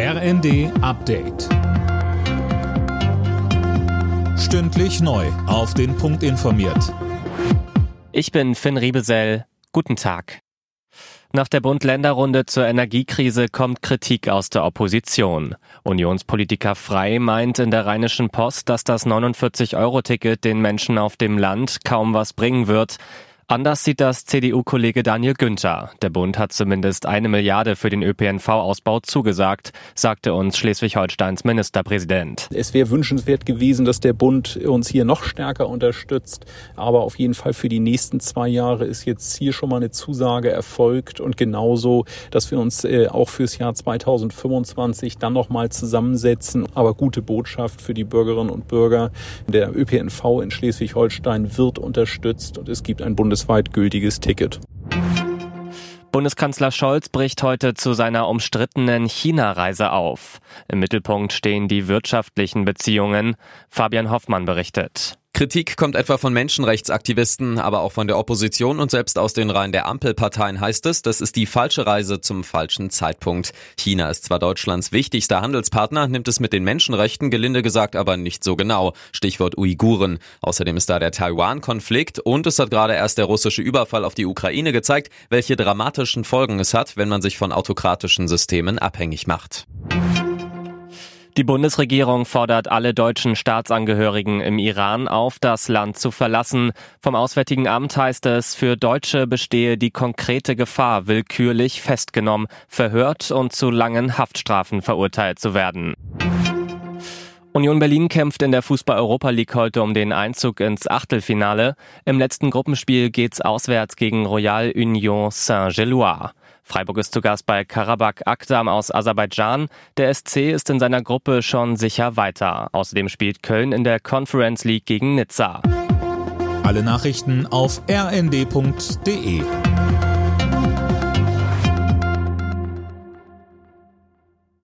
RND Update. Stündlich neu. Auf den Punkt informiert. Ich bin Finn Riebesell. Guten Tag. Nach der Bund-Länder-Runde zur Energiekrise kommt Kritik aus der Opposition. Unionspolitiker Frei meint in der Rheinischen Post, dass das 49-Euro-Ticket den Menschen auf dem Land kaum was bringen wird. Anders sieht das CDU-Kollege Daniel Günther. Der Bund hat zumindest eine Milliarde für den ÖPNV-Ausbau zugesagt, sagte uns Schleswig-Holsteins Ministerpräsident. Es wäre wünschenswert gewesen, dass der Bund uns hier noch stärker unterstützt. Aber auf jeden Fall für die nächsten zwei Jahre ist jetzt hier schon mal eine Zusage erfolgt und genauso, dass wir uns äh, auch fürs Jahr 2025 dann nochmal zusammensetzen. Aber gute Botschaft für die Bürgerinnen und Bürger. Der ÖPNV in Schleswig-Holstein wird unterstützt und es gibt ein Bundes bundesweit gültiges Ticket. Bundeskanzler Scholz bricht heute zu seiner umstrittenen China-Reise auf. Im Mittelpunkt stehen die wirtschaftlichen Beziehungen. Fabian Hoffmann berichtet. Kritik kommt etwa von Menschenrechtsaktivisten, aber auch von der Opposition und selbst aus den Reihen der Ampelparteien heißt es, das ist die falsche Reise zum falschen Zeitpunkt. China ist zwar Deutschlands wichtigster Handelspartner, nimmt es mit den Menschenrechten gelinde gesagt aber nicht so genau. Stichwort Uiguren. Außerdem ist da der Taiwan-Konflikt und es hat gerade erst der russische Überfall auf die Ukraine gezeigt, welche dramatischen Folgen es hat, wenn man sich von autokratischen Systemen abhängig macht. Die Bundesregierung fordert alle deutschen Staatsangehörigen im Iran auf, das Land zu verlassen. Vom Auswärtigen Amt heißt es, für Deutsche bestehe die konkrete Gefahr, willkürlich festgenommen, verhört und zu langen Haftstrafen verurteilt zu werden. Union Berlin kämpft in der Fußball-Europa League heute um den Einzug ins Achtelfinale. Im letzten Gruppenspiel geht's auswärts gegen Royal Union Saint-Gilloise. Freiburg ist zu Gast bei Karabakh Akdam aus Aserbaidschan. Der SC ist in seiner Gruppe schon sicher weiter. Außerdem spielt Köln in der Conference League gegen Nizza. Alle Nachrichten auf rnd.de